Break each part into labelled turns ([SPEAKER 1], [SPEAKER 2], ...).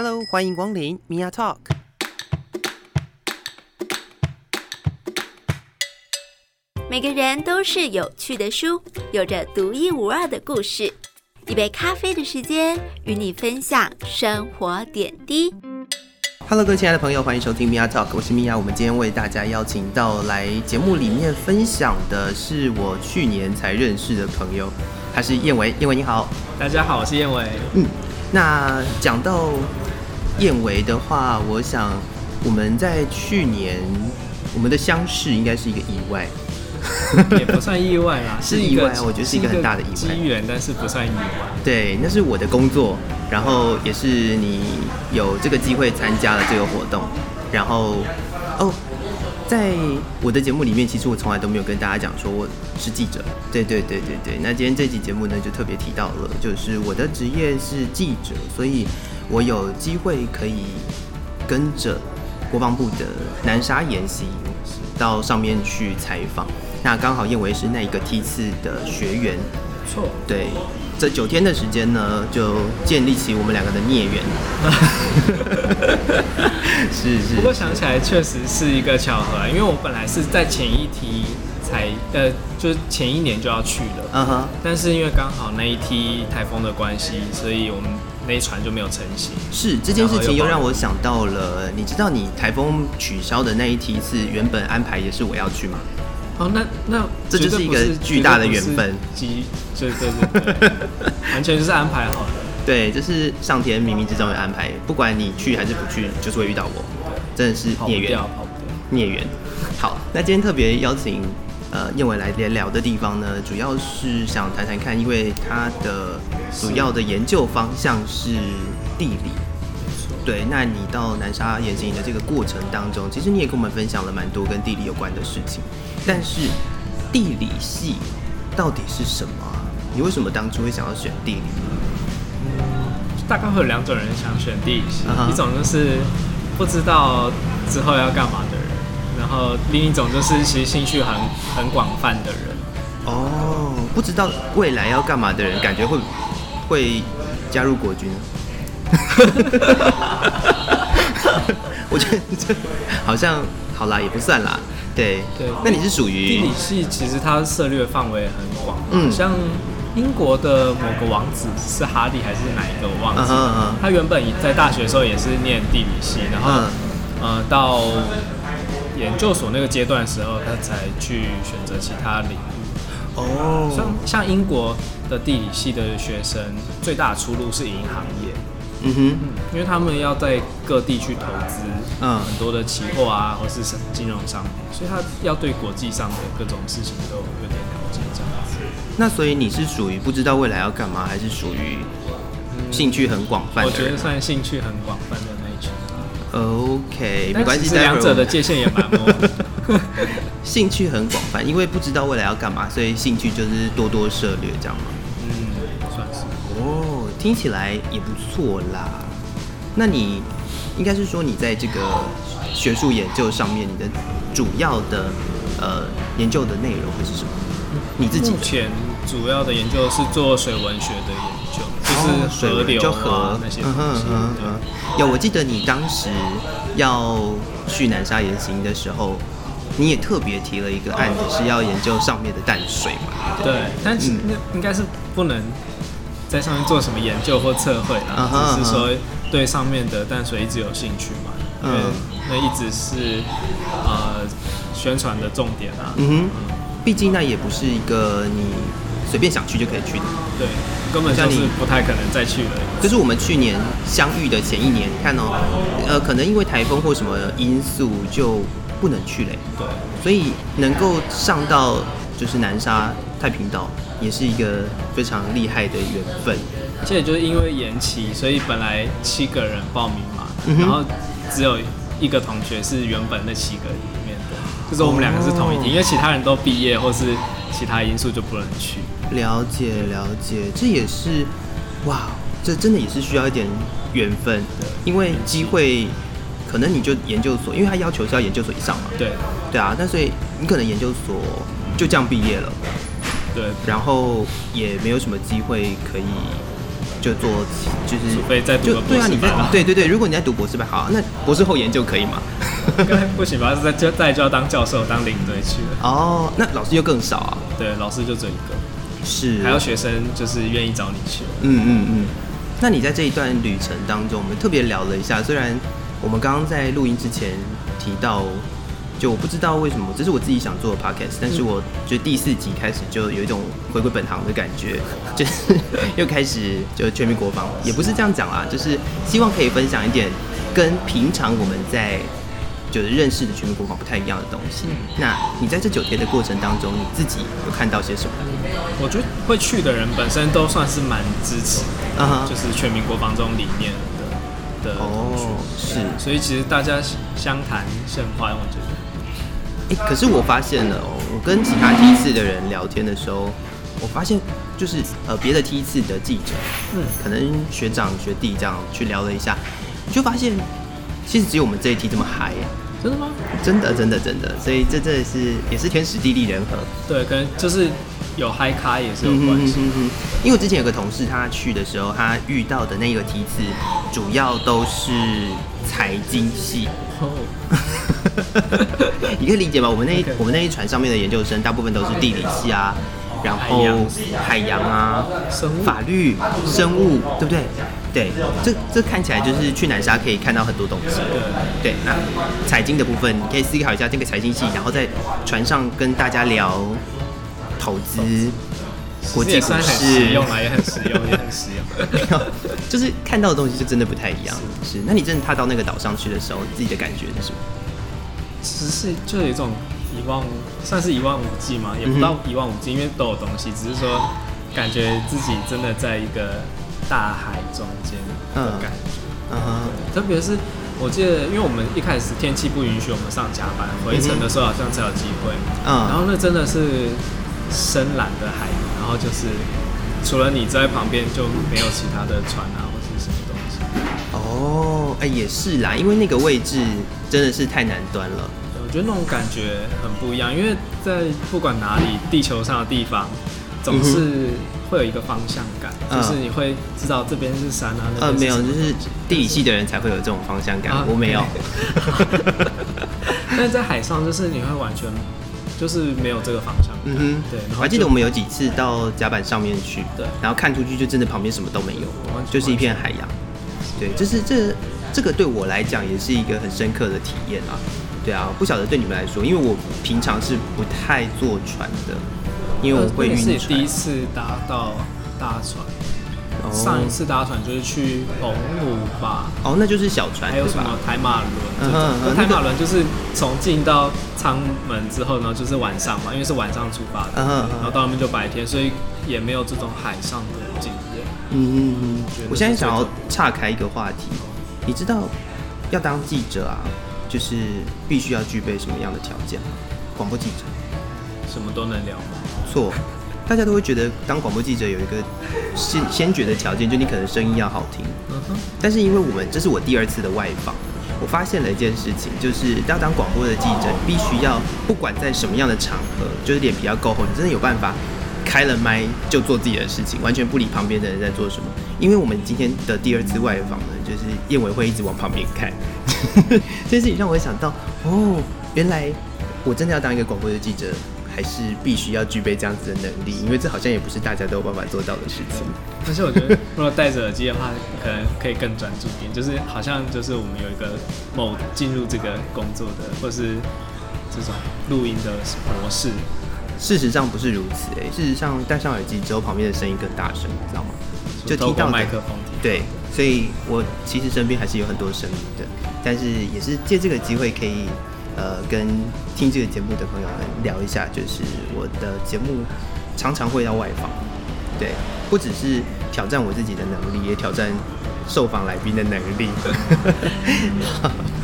[SPEAKER 1] Hello，欢迎光临 Mia Talk。
[SPEAKER 2] 每个人都是有趣的书，有着独一无二的故事。一杯咖啡的时间，与你分享生活点滴。
[SPEAKER 1] Hello，各位亲爱的朋友，欢迎收听 Mia Talk，我是 Mia。我们今天为大家邀请到来节目里面分享的是我去年才认识的朋友，他是燕维。燕维你好，
[SPEAKER 3] 大家好，我是燕维。
[SPEAKER 1] 嗯，那讲到彦维的话，我想我们在去年我们的相识应该是一个意外。
[SPEAKER 3] 也不算意外啦，
[SPEAKER 1] 是意外，我觉得是一个很大的意外。
[SPEAKER 3] 机缘，但是不算意外。
[SPEAKER 1] 对，那是我的工作，然后也是你有这个机会参加了这个活动，然后哦，在我的节目里面，其实我从来都没有跟大家讲说我是记者。对对对对对，那今天这期节目呢，就特别提到了，就是我的职业是记者，所以我有机会可以跟着国防部的南沙演习到上面去采访。那刚好燕维是那一个梯次的学员，
[SPEAKER 3] 没错，
[SPEAKER 1] 对，这九天的时间呢，就建立起我们两个的孽缘。是是。
[SPEAKER 3] 不过想起来确实是一个巧合，因为我本来是在前一梯才呃，就是前一年就要去了，嗯哼。但是因为刚好那一梯台风的关系，所以我们那一船就没有成型。
[SPEAKER 1] 是这件事情又让我想到了，你知道你台风取消的那一梯次原本安排也是我要去吗？
[SPEAKER 3] 哦，那那
[SPEAKER 1] 这就是一个巨大的缘分，
[SPEAKER 3] 机，对对对对，完全就是安排好的。
[SPEAKER 1] 对，就是上天冥冥之中的安排，不管你去还是不去，就是会遇到我，真的是孽缘，孽缘。好，那今天特别邀请呃燕尾来聊聊的地方呢，主要是想谈谈看，因为他的主要的研究方向是地理。对，那你到南沙研习的这个过程当中，其实你也跟我们分享了蛮多跟地理有关的事情。但是地理系到底是什么？你为什么当初会想要选地理？
[SPEAKER 3] 嗯，大概会有两种人想选地理系，uh huh. 一种就是不知道之后要干嘛然后另一种就是其实兴趣很很广泛的人。
[SPEAKER 1] 哦，oh, 不知道未来要干嘛的人，感觉会会加入国军。我觉得这好像好啦，也不算啦。对对，那你是属于
[SPEAKER 3] 地理系？其实它涉猎范围很广，嗯，像英国的某个王子是哈利还是哪一个我忘记他原本在大学的时候也是念地理系，然后、到研究所那个阶段的时候，他才去选择其他领域。哦，像像英国的地理系的学生，最大的出路是银行业。嗯哼，因为他们要在各地去投资，嗯，很多的期货啊，或是什金融商品，所以他要对国际上的各种事情都有点了解，这样子。
[SPEAKER 1] 那所以你是属于不知道未来要干嘛，还是属于兴趣很广泛的？
[SPEAKER 3] 我觉得算兴趣很广泛的。
[SPEAKER 1] OK，没关系，
[SPEAKER 3] 两者的界限也蛮模糊。
[SPEAKER 1] 兴趣很广泛，因为不知道未来要干嘛，所以兴趣就是多多涉猎，这样吗？
[SPEAKER 3] 嗯，算是。
[SPEAKER 1] 哦。听起来也不错啦。那你应该是说，你在这个学术研究上面，你的主要的呃研究的内容会是什么？你自己
[SPEAKER 3] 目前主要的研究是做水文学的研究，就是河流啊那些东西。嗯嗯嗯。
[SPEAKER 1] 有，我记得你当时要去南沙研行的时候，你也特别提了一个案子，是要研究上面的淡水嘛？
[SPEAKER 3] 对，但是那应该是不能。在上面做什么研究或测绘啦？Uh huh, 只是说对上面的淡水一直有兴趣嘛？因为那一直是呃宣传的重点啊。嗯哼，
[SPEAKER 1] 毕竟那也不是一个你随便想去就可以去的。
[SPEAKER 3] 对，根本就是不太可能再去了。
[SPEAKER 1] 就是我们去年相遇的前一年，看哦，呃，可能因为台风或什么因素就不能去嘞。对，所以能够上到就是南沙太平岛。也是一个非常厉害的缘分，
[SPEAKER 3] 而且就是因为延期，所以本来七个人报名嘛，嗯、然后只有一个同学是原本那七个里面的，就是我们两个是同一天，哦、因为其他人都毕业或是其他因素就不能去。
[SPEAKER 1] 了解了解，这也是哇，这真的也是需要一点缘分的，因为机会可能你就研究所，因为他要求是要研究所以上嘛，
[SPEAKER 3] 对
[SPEAKER 1] 对啊，那所以你可能研究所就这样毕业了。对，然后也没有什么机会可以就做就是
[SPEAKER 3] 除非在读博士班，
[SPEAKER 1] 对啊，你在对对对，如果你在读博士班，好，那博士后研究可以
[SPEAKER 3] 吗？不行吧？是在就再就要当教授当领队去了。
[SPEAKER 1] 哦，那老师又更少啊。
[SPEAKER 3] 对，老师就这一个。
[SPEAKER 1] 是，
[SPEAKER 3] 还有学生就是愿意找你去。
[SPEAKER 1] 嗯嗯嗯。那你在这一段旅程当中，我们特别聊了一下，虽然我们刚刚在录音之前提到。就我不知道为什么，这是我自己想做的 podcast，但是我觉得第四集开始就有一种回归本行的感觉，就是又开始就全民国防，也不是这样讲啦，就是希望可以分享一点跟平常我们在就是认识的全民国防不太一样的东西。那你在这九天的过程当中，你自己有看到些什么？
[SPEAKER 3] 我觉得会去的人本身都算是蛮支持，啊、uh-huh. 就是全民国防这种理念的的同学，oh, 是，所以其实大家相谈甚欢，我觉得。
[SPEAKER 1] 欸，可是我发现了哦，我跟其他梯次的人聊天的时候，我发现就是呃别的梯次的记者，嗯，可能学长学弟这样去聊了一下，就发现其实只有我们这一梯这么嗨呀。
[SPEAKER 3] 真的吗？
[SPEAKER 1] 真的真的真的，所以这这是也是天时地利人和，
[SPEAKER 3] 对，可能就是有嗨咖也是有关系。嗯嗯，
[SPEAKER 1] 因为我之前有个同事，他去的时候，他遇到的那个梯次主要都是财经系。哦 你可以理解吗？我们那.我们那一船上面的研究生，大部分都是地理系啊，然后海洋啊、生物法律、生物，对不对？对，这这看起来就是去南沙可以看到很多东西。对，那财经的部分，你可以思考一下这个财经系，然后在船上跟大家聊投资、国际股市，
[SPEAKER 3] 用来也很实用，也很实用。
[SPEAKER 1] 就是看到的东西就真的不太一样。是，那你真的踏到那个岛上去的时候，自己的感觉是什么？
[SPEAKER 3] 只是就有一种一望，算是一望无际嘛，也不到一望无际，因为都有东西，只是说感觉自己真的在一个大海中间的感觉。嗯哼，特别是我记得，因为我们一开始天气不允许我们上甲板，回程的时候好像才有机会。嗯，然后那真的是深蓝的海，然后就是除了你在旁边就没有其他的船啊或是什么东西。
[SPEAKER 1] 哦，哎，也是啦，因为那个位置真的是太南端了。
[SPEAKER 3] 我觉得那种感觉很不一样，因为在不管哪里，地球上的地方总是会有一个方向感，嗯、就是你会知道这边是山啊，那边、呃、没有，
[SPEAKER 1] 就是地理系的人才会有这种方向感，啊、我没有。
[SPEAKER 3] 但在海上，就是你会完全就是没有这个方向感。嗯哼，对。
[SPEAKER 1] 我还记得我们有几次到甲板上面去，对，然后看出去就真的旁边什么都没有，就是一片海洋。对，就是这这个对我来讲也是一个很深刻的体验啊。对啊，不晓得对你们来说，因为我平常是不太坐船的，因为我会晕船。
[SPEAKER 3] 是第一次搭到大船，哦、上一次搭船就是去澎湖吧。
[SPEAKER 1] 哦，那就是小船。
[SPEAKER 3] 还有什么台马轮？嗯哼，台马轮就是从进到舱门之后呢，就是晚上嘛，因为是晚上出发的，嗯哼，然后到那边就白天，所以也没有这种海上的景。嗯嗯嗯，
[SPEAKER 1] 我现在想要岔开一个话题，你知道要当记者啊，就是必须要具备什么样的条件吗？广播记者，
[SPEAKER 3] 什么都能聊吗？
[SPEAKER 1] 错，大家都会觉得当广播记者有一个先先决的条件，就你可能声音要好听。嗯哼。但是因为我们这是我第二次的外访，我发现了一件事情，就是要当广播的记者，必须要不管在什么样的场合，就是脸皮要够厚，你真的有办法。开了麦就做自己的事情，完全不理旁边的人在做什么。因为我们今天的第二次外访呢，就是燕尾会一直往旁边看，这件事情让我想到，哦，原来我真的要当一个广播的记者，还是必须要具备这样子的能力，因为这好像也不是大家都有办法做到的事情。
[SPEAKER 3] 但是我觉得，如果戴着耳机的话，可能可以更专注一点，就是好像就是我们有一个某进入这个工作的，或是这种录音的模式。
[SPEAKER 1] 事实上不是如此诶、欸，事实上戴上耳机之后，旁边的声音更大声，你知道吗？
[SPEAKER 3] 就听到麦克风。
[SPEAKER 1] 对，所以我其实身边还是有很多声音的，但是也是借这个机会可以，呃，跟听这个节目的朋友们聊一下，就是我的节目常常会要外访，对，不只是挑战我自己的能力，也挑战受访来宾的能力，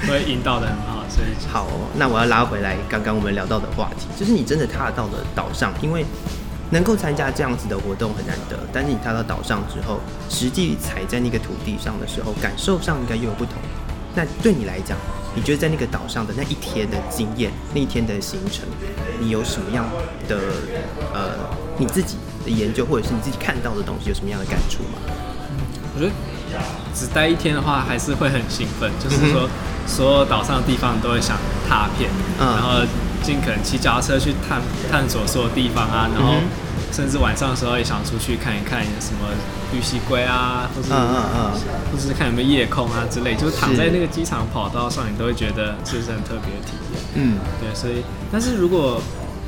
[SPEAKER 3] 会引导的很好。
[SPEAKER 1] 所以好，那我要拉回来刚刚我们聊到的话题，就是你真的踏到了岛上，因为能够参加这样子的活动很难得，但是你踏到岛上之后，实际踩在那个土地上的时候，感受上应该又有不同。那对你来讲，你觉得在那个岛上的那一天的经验，那一天的行程，你有什么样的呃你自己的研究，或者是你自己看到的东西，有什么样的感触吗？
[SPEAKER 3] 我觉得只待一天的话，还是会很兴奋，就是说所有岛上的地方都会想踏遍，嗯、然后尽可能骑脚踏车去探探索所有地方啊，然后甚至晚上的时候也想出去看一看什么绿溪龟啊，或是嗯嗯嗯，或是看有没有夜空啊之类，就是躺在那个机场跑道上，你都会觉得这是很特别的体验。嗯，对，所以但是如果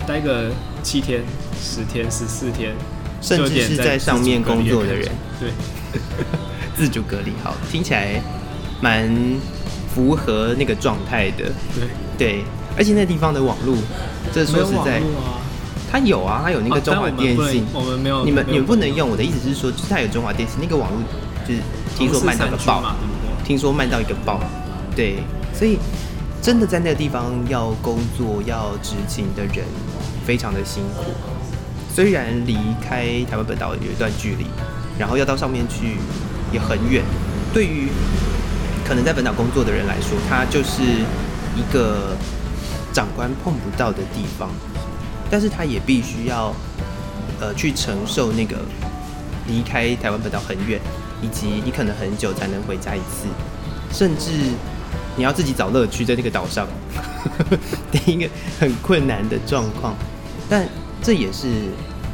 [SPEAKER 3] 待个七天、十天、十四天，
[SPEAKER 1] 甚至是在上面工作的人，
[SPEAKER 3] 对，
[SPEAKER 1] 自主隔离，好，听起来蛮符合那个状态的。
[SPEAKER 3] 对。
[SPEAKER 1] 对，而且那地方的网络，这说实在，它有啊，它有那个中华电信，
[SPEAKER 3] 我们没有，
[SPEAKER 1] 你们你们不能用。我的意思是说，就是它有中华电信那个网络，就是听说慢到个爆，听说慢到一个爆，对，所以。真的在那个地方要工作、要执勤的人，非常的辛苦。虽然离开台湾本岛有一段距离，然后要到上面去也很远。对于可能在本岛工作的人来说，它就是一个长官碰不到的地方。但是他也必须要呃去承受那个离开台湾本岛很远，以及你可能很久才能回家一次，甚至。你要自己找乐趣在那个岛上，第一个很困难的状况，但这也是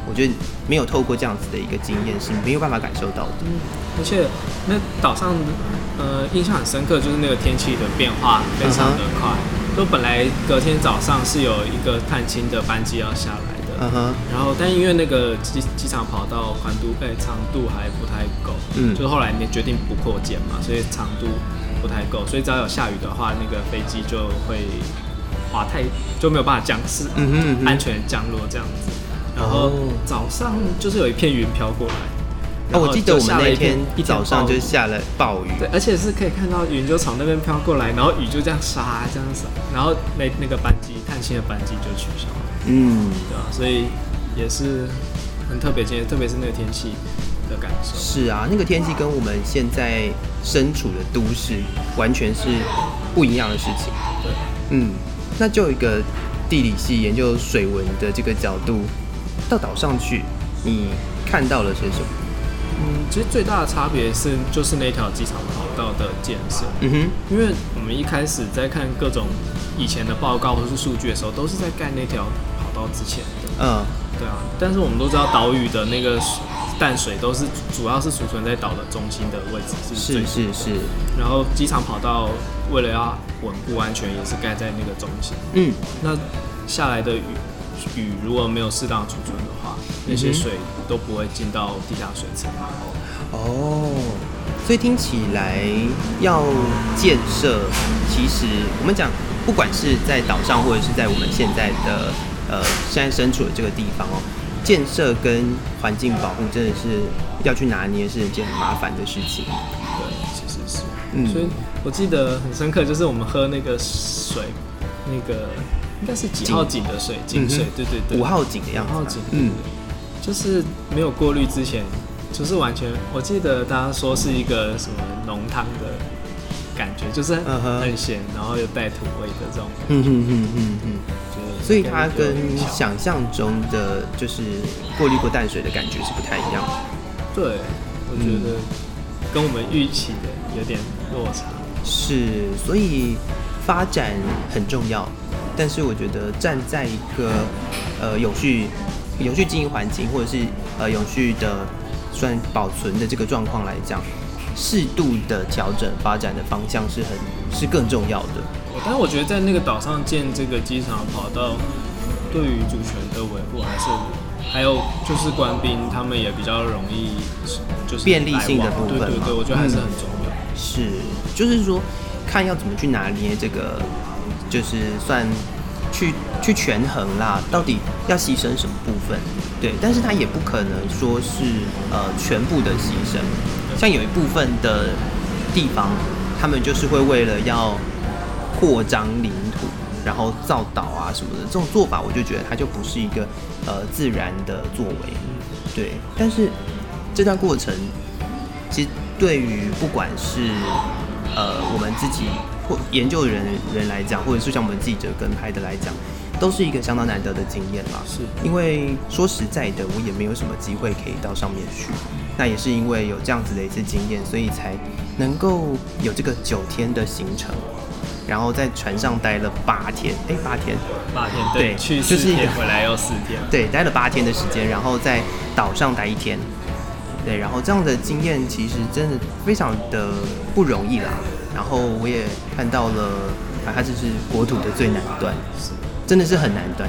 [SPEAKER 1] 我觉得没有透过这样子的一个经验是没有办法感受到的。
[SPEAKER 3] 嗯，而且那岛上呃印象很深刻，就是那个天气的变化非常的快，就、uh huh. 本来隔天早上是有一个探亲的班机要下来的，嗯哼、uh，huh. 然后但因为那个机机场跑道宽度哎长度还不太够，嗯，就后来你决定不扩建嘛，所以长度。不太够，所以只要有下雨的话，那个飞机就会滑太，就没有办法降势，嗯哼，安全降落这样子。然后早上就是有一片云飘过来，
[SPEAKER 1] 哦，我记得我们那一天一早上就下了暴雨，
[SPEAKER 3] 对，而且是可以看到云就从那边飘过来，然后雨就这样沙这样洒，然后那那个班机探亲的班机就取消了，嗯，对啊？所以也是很特别，今天特别是那个天气。的感受
[SPEAKER 1] 是啊，那个天气跟我们现在身处的都市完全是不一样的事情。对，嗯，那就一个地理系研究水文的这个角度，到岛上去，你看到了些什么？
[SPEAKER 3] 嗯，其实最大的差别是，就是那条机场跑道的建设。嗯哼，因为我们一开始在看各种以前的报告或是数据的时候，都是在盖那条跑道之前的。嗯，对啊，但是我们都知道岛屿的那个。淡水都是主要是储存在岛的中心的位置，
[SPEAKER 1] 是是是是。
[SPEAKER 3] 然后机场跑道为了要稳固安全，也是盖在那个中心。嗯，那下来的雨雨如果没有适当储存那些水都不会进到地下水层。
[SPEAKER 1] 哦，所以听起来要建设，其实我们讲，不管是在岛上或者是在我们现在的呃现在身处的这个地方哦。建设跟环境保护真的是要去拿捏，是一件很麻烦的事情。
[SPEAKER 3] 对，其实是。嗯，所以我记得很深刻，就是我们喝那个水，那个应该是几号井的水，井水，对对对，
[SPEAKER 1] 五号井的样子。五号井，
[SPEAKER 3] 嗯，就是没有过滤之前，就是完全，我记得大家说是一个什么浓汤的感觉，就是很咸，然后又带土味的这种。嗯嗯嗯嗯嗯。
[SPEAKER 1] 所以它跟想象中的就是过滤过淡水的感觉是不太一样的。
[SPEAKER 3] 对，我觉得跟我们预期的有点落差。
[SPEAKER 1] 是，所以发展很重要，但是我觉得站在一个呃永续、永续经营环境，或者是呃永续的算保存的这个状况来讲，适度的调整发展的方向是很是更重要的。
[SPEAKER 3] 但是我觉得在那个岛上建这个机场跑道，对于主权的维护还是，还有就是官兵他们也比较容易，就是
[SPEAKER 1] 便利性的部分，
[SPEAKER 3] 对对对，我觉得还是很重要。
[SPEAKER 1] 嗯、是，就是说看要怎么去拿捏这个，就是算去去权衡啦，到底要牺牲什么部分？对，但是他也不可能说是呃全部的牺牲，像有一部分的地方，他们就是会为了要。扩张领土，然后造岛啊什么的，这种做法，我就觉得它就不是一个呃自然的作为，对。但是这段过程，其实对于不管是呃我们自己或研究人人来讲，或者是像我们记者跟拍的来讲，都是一个相当难得的经验啦。
[SPEAKER 3] 是，
[SPEAKER 1] 因为说实在的，我也没有什么机会可以到上面去。那也是因为有这样子的一次经验，所以才能够有这个九天的行程，然后在船上待了八天。哎，八天，
[SPEAKER 3] 八天，对，对去四天，回来又四天，
[SPEAKER 1] 对，待了八天的时间，然后在岛上待一天。对，然后这样的经验其实真的非常的不容易啦。然后我也看到了，啊，它就是国土的最南端，是，真的是很难断，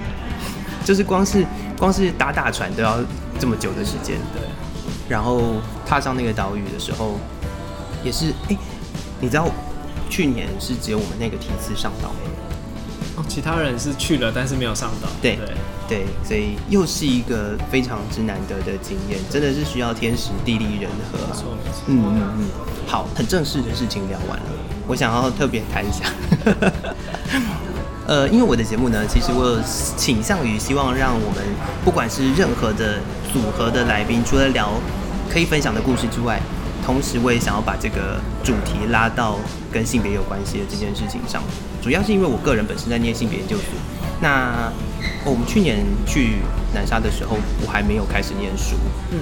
[SPEAKER 1] 就是光是光是搭大船都要这么久的时间。对，然后踏上那个岛屿的时候，也是，哎，你知道，去年是只有我们那个梯次上岛。
[SPEAKER 3] 哦，其他人是去了，但是没有上岛。
[SPEAKER 1] 对对，所以又是一个非常之难得的经验，真的是需要天时地利人和。没错没错。嗯嗯嗯。好，很正式的事情聊完了，我想要特别谈一下。呃，因为我的节目呢，其实我倾向于希望让我们不管是任何的组合的来宾，除了聊可以分享的故事之外，同时我也想要把这个主题拉到跟性别有关系的这件事情上。主要是因为我个人本身在念性别研究所，那我们去年去南沙的时候，我还没有开始念书。
[SPEAKER 3] 嗯，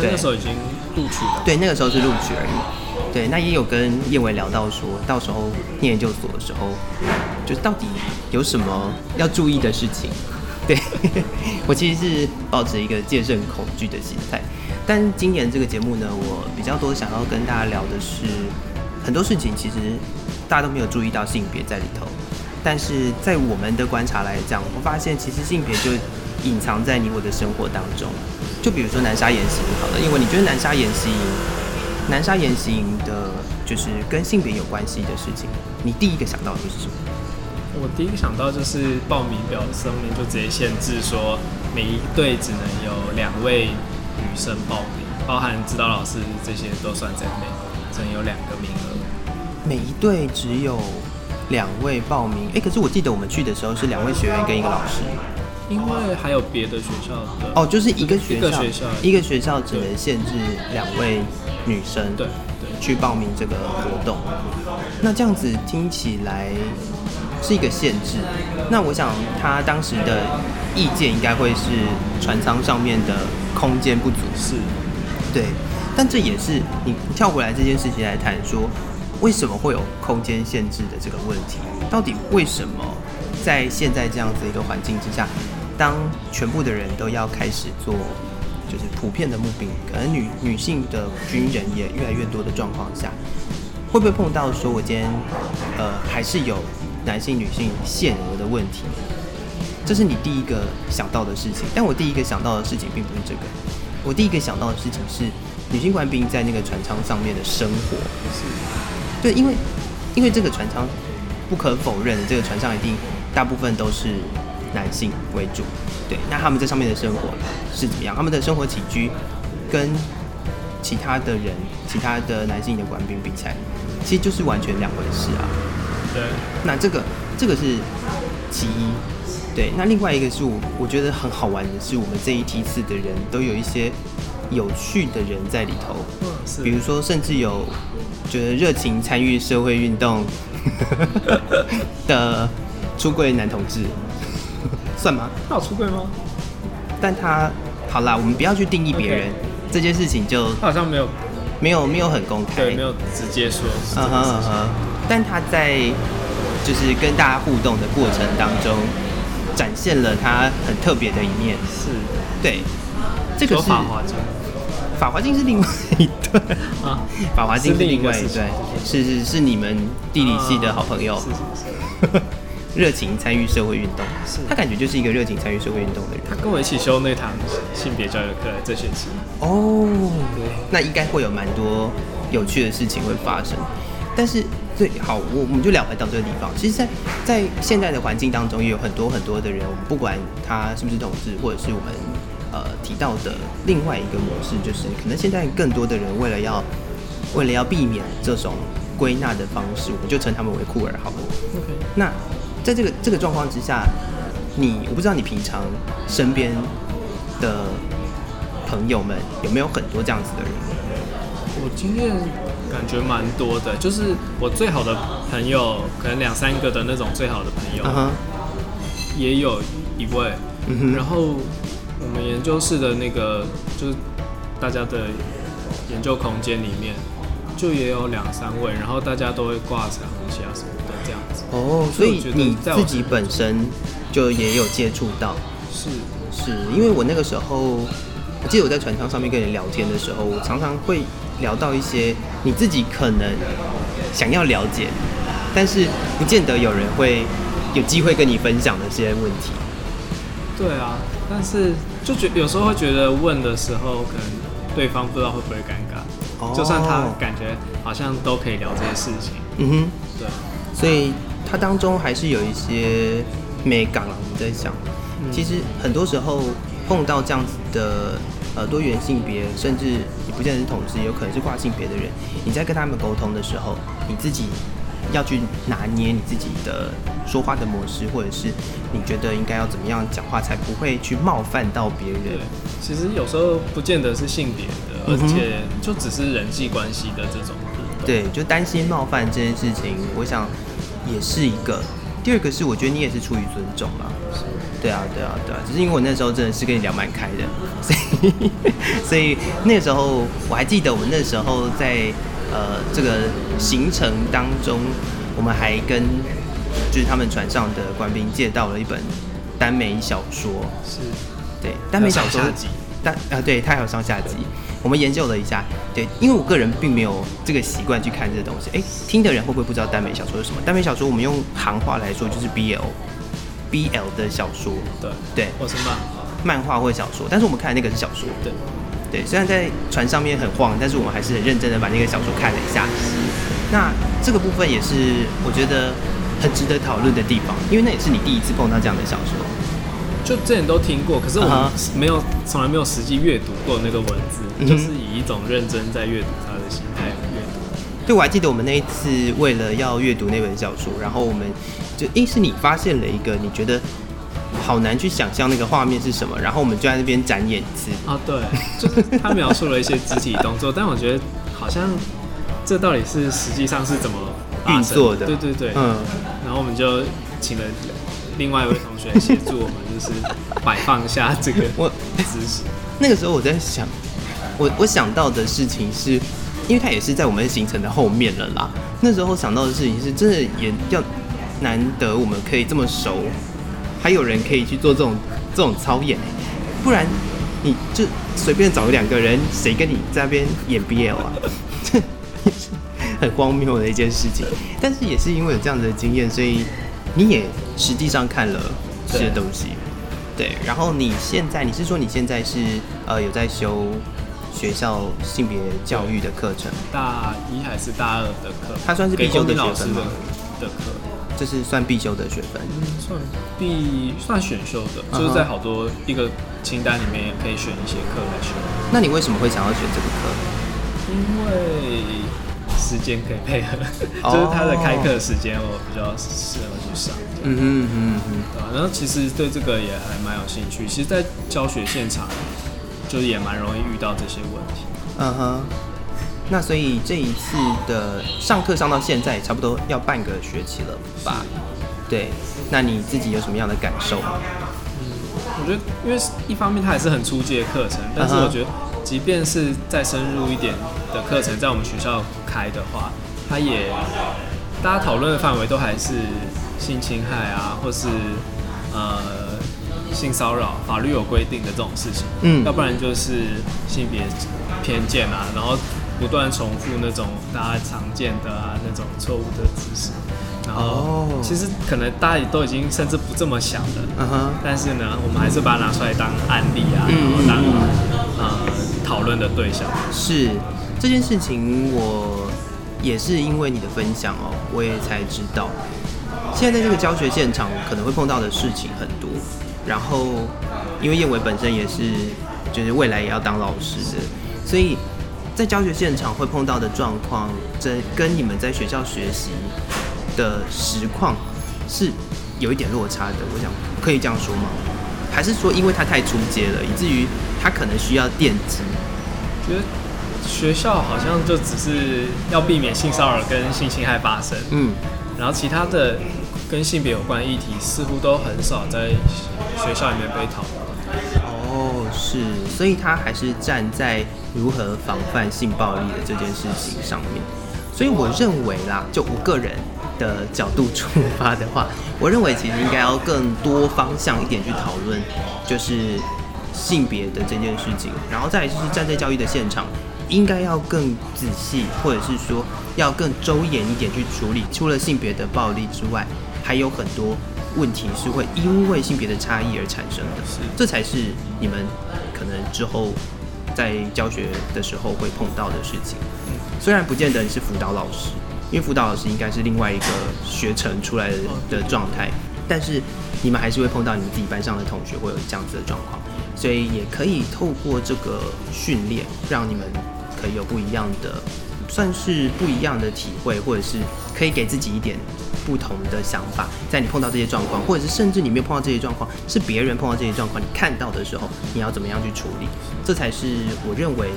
[SPEAKER 3] 那个时候已经录取了。
[SPEAKER 1] 对，那个时候是录取而已。对，那也有跟燕伟聊到说，到时候念研究所的时候，就是到底有什么要注意的事情。对，我其实是抱着一个戒慎恐惧的心态。但今年这个节目呢，我比较多想要跟大家聊的是很多事情，其实大家都没有注意到性别在里头。但是在我们的观察来讲，我发现其实性别就隐藏在你我的生活当中。就比如说南沙演习好了，因为你觉得南沙演习。南沙研习营的，就是跟性别有关系的事情，你第一个想到的是什么？
[SPEAKER 3] 我第一个想到就是报名表上面就直接限制说，每一队只能有两位女生报名，包含指导老师这些都算在内，只能有两个名额。
[SPEAKER 1] 每一队只有两位报名，哎、欸，可是我记得我们去的时候是两位学员跟一个老师。
[SPEAKER 3] 因为还有别的学校的
[SPEAKER 1] 哦，就是一个学校，
[SPEAKER 3] 一个学校，
[SPEAKER 1] 一个学校只能限制两位女生
[SPEAKER 3] 对
[SPEAKER 1] 对去报名这个活动。那这样子听起来是一个限制。那我想他当时的意见应该会是船舱上面的空间不足，
[SPEAKER 3] 是，
[SPEAKER 1] 对。但这也是你跳回来这件事情来谈说，为什么会有空间限制的这个问题？到底为什么在现在这样子一个环境之下？当全部的人都要开始做，就是普遍的募兵，可能女女性的军人也越来越多的状况下，会不会碰到说，我今天呃还是有男性女性限额的问题？这是你第一个想到的事情。但我第一个想到的事情并不是这个，我第一个想到的事情是女性官兵在那个船舱上面的生活。是，对，因为因为这个船舱不可否认，这个船上一定大部分都是。男性为主，对，那他们在上面的生活是怎么样？他们的生活起居跟其他的人、其他的男性的官兵比起来，其实就是完全两回事啊。
[SPEAKER 3] 对，
[SPEAKER 1] 那这个这个是其一，对，那另外一个是我我觉得很好玩的是，我们这一梯次的人都有一些有趣的人在里头，嗯，是，比如说甚至有觉得热情参与社会运动 的出柜男同志。算吗？
[SPEAKER 3] 他有出柜吗？
[SPEAKER 1] 但他好啦，我们不要去定义别人 Okay. 这件事情就，就
[SPEAKER 3] 他好像没有，
[SPEAKER 1] 没有，没有很公开，
[SPEAKER 3] 对，没有直接说。嗯哼嗯哼。
[SPEAKER 1] 但他在就是跟大家互动的过程当中，展现了他很特别的一面。
[SPEAKER 3] 是，
[SPEAKER 1] 对，这个是
[SPEAKER 3] 法华经。
[SPEAKER 1] 法华经是另外一对啊，法华经是另外一对，是是是你们地理系的好朋友。是是是。热情参与社会运动，是他感觉就是一个热情参与社会运动的人。
[SPEAKER 3] 他跟我一起修那堂性别教育课，这学期。
[SPEAKER 1] 哦，对，那应该会有蛮多有趣的事情会发生。但是，最，好，我我们就聊回到这个地方。其实在，在在现在的环境当中，也有很多很多的人，我们不管他是不是同志，或者是我们呃提到的另外一个模式，就是可能现在更多的人为了要为了要避免这种归纳的方式，我们就称他们为酷儿好了。OK，那。在这个这个状况之下，你我不知道你平常身边的朋友们有没有很多这样子的人？
[SPEAKER 3] 我经验感觉蛮多的，就是我最好的朋友，可能两三个的那种最好的朋友也有一位，然后我们研究室的那个就是大家的研究空间里面，就也有两三位，然后大家都会挂彩虹旗啊什么的这样子。
[SPEAKER 1] 哦，所以你自己本身就也有接触到？
[SPEAKER 3] 是
[SPEAKER 1] 是，因为我那个时候，我记得我在船舱上面跟你聊天的时候，我常常会聊到一些你自己可能想要了解，但是不见得有人会有机会跟你分享的这些问题。
[SPEAKER 3] 对啊，但是就觉有时候会觉得问的时候，可能对方不知道会不会尴尬。哦，就算他感觉好像都可以聊这些事情。
[SPEAKER 1] 嗯哼，
[SPEAKER 3] 对，
[SPEAKER 1] 所以它当中还是有一些美感啊，我们在想。其实很多时候碰到这样子的呃多元性别，甚至你不见得是同志，有可能是跨性别的人，你在跟他们沟通的时候，你自己要去拿捏你自己的说话的模式，或者是你觉得应该要怎么样讲话才不会去冒犯到别人。
[SPEAKER 3] 对，其实有时候不见得是性别的，而且就只是人际关系的这种。
[SPEAKER 1] 对，就担心冒犯这件事情，我想也是一个。第二个是，我觉得你也是出于尊重啦。对啊，对啊，对啊，只是因为我那时候真的是跟你聊蛮开的，所 以所以那个时候我还记得，我们那时候在呃这个行程当中，我们还跟就是他们船上的官兵借到了一本耽美小说，
[SPEAKER 3] 是，
[SPEAKER 1] 对，耽美小说，但啊，对，它还有上下集，我们研究了一下，对，因为我个人并没有这个习惯去看这个东西，哎，听的人会不会不知道耽美小说是什么？耽美小说我们用行话来说就是 BL。BL 的小说，
[SPEAKER 3] 对
[SPEAKER 1] 对，
[SPEAKER 3] 或是漫画，
[SPEAKER 1] 漫画或小说，但是我们看的那个是小说，
[SPEAKER 3] 对
[SPEAKER 1] 对。虽然在船上面很晃，但是我们还是很认真的把那个小说看了一下。那这个部分也是我觉得很值得讨论的地方，因为那也是你第一次碰到这样的小说。
[SPEAKER 3] 就之前都听过，可是我们没有从、uh -huh. 来没有实际阅读过那个文字，就是以一种认真在阅读它的心态阅读。
[SPEAKER 1] 对，我还记得我们那一次为了要阅读那本小说，然后我们。就诶，是你发现了一个你觉得好难去想象那个画面是什么，然后我们就在那边展演一次
[SPEAKER 3] 啊，对，就是他描述了一些肢体动作，但我觉得好像这到底是实际上是怎么
[SPEAKER 1] 运作的？
[SPEAKER 3] 对对对，嗯，然后我们就请了另外一位同学协助我们，就是摆放一下这个 我姿势。
[SPEAKER 1] 那个时候我在想，我我想到的事情是，因为他也是在我们行程的后面了啦。那时候想到的事情是，真的也要。难得我们可以这么熟，还有人可以去做这种这种操演，不然你就随便找两个人，谁跟你在那边演 BL 啊？这也是很荒谬的一件事情。但是也是因为有这样的经验，所以你也实际上看了这些东西。对，然后你现在你是说你现在是呃有在修学校性别教育的课程？
[SPEAKER 3] 大一还是大二的课？
[SPEAKER 1] 它算是必修的学分吗？
[SPEAKER 3] 的课。
[SPEAKER 1] 这是算必修的学分，
[SPEAKER 3] 嗯、算必算选修的，uh. 就是在好多一个清单里面也可以选一些课来修。
[SPEAKER 1] 那你为什么会想要选这个课？
[SPEAKER 3] 因为时间可以配合，oh. 就是他的开课时间我比较适合去上。
[SPEAKER 1] 嗯哼嗯嗯嗯，
[SPEAKER 3] 对吧？然后其实对这个也还蛮有兴趣。其实，在教学现场，就也蛮容易遇到这些问题。
[SPEAKER 1] 嗯哼。那所以这一次的上课上到现在，差不多要半个学期了吧？对，那你自己有什么样的感受吗？
[SPEAKER 3] 嗯，我觉得，因为一方面它也是很初级的课程，但是我觉得，即便是再深入一点的课程，在我们学校开的话，它也大家讨论的范围都还是性侵害啊，或是呃性骚扰，法律有规定的这种事情。嗯，要不然就是性别偏见啊，然后。不断重复那种大家常见的啊那种错误的知识，然后其实可能大家也都已经甚至不这么想的，嗯哼，但是呢，我们还是把它拿出来当案例啊，然后当呃讨论的对象。
[SPEAKER 1] 是这件事情，我也是因为你的分享哦，我也才知道，现在在这个教学现场可能会碰到的事情很多，然后因为彦玮本身也是就是未来也要当老师的，所以。在教学现场会碰到的状况，这跟你们在学校学习的实况是有一点落差的。我想可以这样说吗？还是说因为他太出街了，以至于他可能需要电击？
[SPEAKER 3] 觉得学校好像就只是要避免性骚扰跟性侵害发生。嗯，然后其他的跟性别有关的议题似乎都很少在学校里面被讨论。
[SPEAKER 1] 哦，是，所以他还是站在如何防范性暴力的这件事情上面。所以我认为啦，就我个人的角度出发的话，我认为其实应该要更多方向一点去讨论，就是性别的这件事情。然后再来就是站在教育的现场，应该要更仔细，或者是说要更周延一点去处理。除了性别的暴力之外，还有很多问题是会因为性别的差异而产生的，是，这才是你们可能之后在教学的时候会碰到的事情。虽然不见得你是辅导老师，因为辅导老师应该是另外一个学程出来的的状态，但是你们还是会碰到你们自己班上的同学会有这样子的状况，所以也可以透过这个训练，让你们可以有不一样的，算是不一样的体会，或者是可以给自己一点不同的想法，在你碰到这些状况，或者是甚至你没有碰到这些状况，是别人碰到这些状况，你看到的时候，你要怎么样去处理？这才是我认为。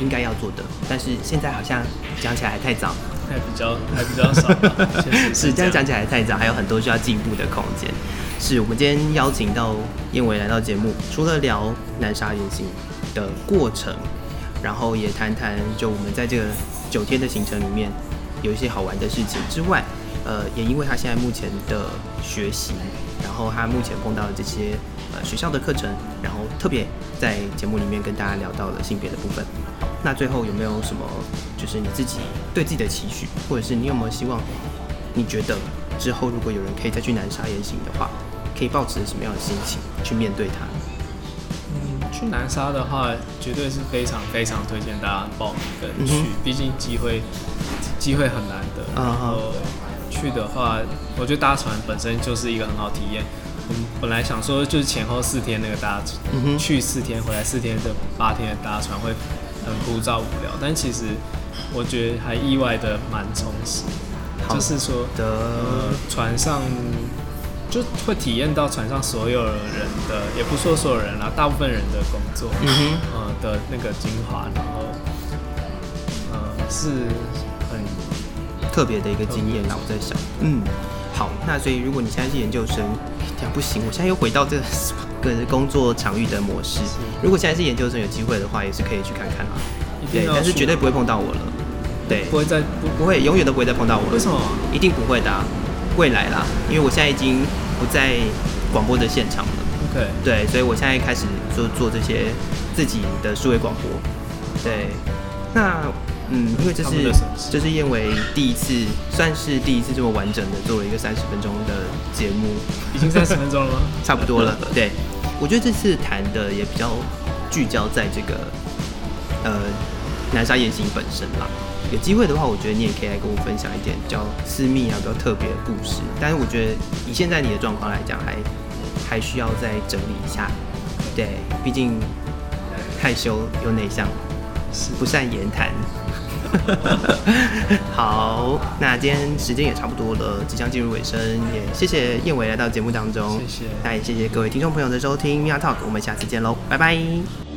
[SPEAKER 1] 应该要做的，但是现在好像讲起来还太早，
[SPEAKER 3] 还比较还比较少，
[SPEAKER 1] 是这样讲起来还太早，还有很多需要进步的空间。是我们今天邀请到燕伟来到节目，除了聊南沙言行的过程，然后也谈谈就我们在这个九天的行程里面有一些好玩的事情之外，呃，也因为他现在目前的学习，然后他目前碰到的这些呃学校的课程，然后特别在节目里面跟大家聊到了性别的部分。那最后有没有什么，就是你自己对自己的期许，或者是你有没有希望？你觉得之后如果有人可以再去南沙言行的话，可以抱持什么样的心情去面对它？
[SPEAKER 3] 嗯，去南沙的话，绝对是非常非常推荐大家报名跟去，毕、嗯、竟机会机会很难得。然后去的话，我觉得搭船本身就是一个很好体验。我们本来想说就是前后四天那个搭，嗯，去四天回来四天的八天的搭船会。很枯燥无聊，但其实我觉得还意外的蛮充实。就是说的、呃，船上就会体验到船上所有人的，也不说所有人啦，大部分人的工作，嗯哼，呃的那个精华，然后呃是很
[SPEAKER 1] 特别的一个经验。那我在想，嗯，好，那所以如果你现在是研究生，不行，我现在又回到这个。个工作场域的模式，如果现在是研究生有机会的话，也是可以去看看嘛。对，但是绝对不会碰到我了。对，
[SPEAKER 3] 不会再不
[SPEAKER 1] 不会，永远都不会再碰到我了。
[SPEAKER 3] 为什么？
[SPEAKER 1] 一定不会的啊，未来啦，因为我现在已经不在广播的现场了。
[SPEAKER 3] OK。
[SPEAKER 1] 对，所以我现在开始做做这些自己的数位广播。对，那。嗯，因为这是这是燕为第一次，算是第一次这么完整的做了一个三十分钟的节目，
[SPEAKER 3] 已经三十分钟了吗？
[SPEAKER 1] 差不多了。对，我觉得这次谈的也比较聚焦在这个呃南沙言行本身啦。有机会的话，我觉得你也可以来跟我分享一点比较私密啊、比较特别的故事。但是我觉得以现在你的状况来讲，还还需要再整理一下。对，毕竟害羞又内向，不善言谈。好，那今天时间也差不多了，即将进入尾声，也谢谢燕伟来到节目当中，谢谢，那也谢谢各位听众朋友的收听，Mia Talk，我们下次见喽，拜拜。